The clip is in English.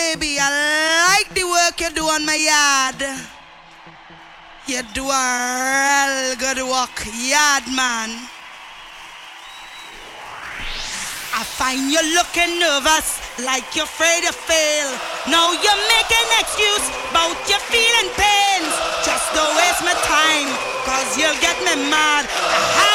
Baby, I like the work you do on my yard. You do a real good work, yard man. I find you looking nervous, like you're afraid to fail. Now you're making excuse about your feeling pains. Just don't waste my time, cause you'll get me mad. Aha!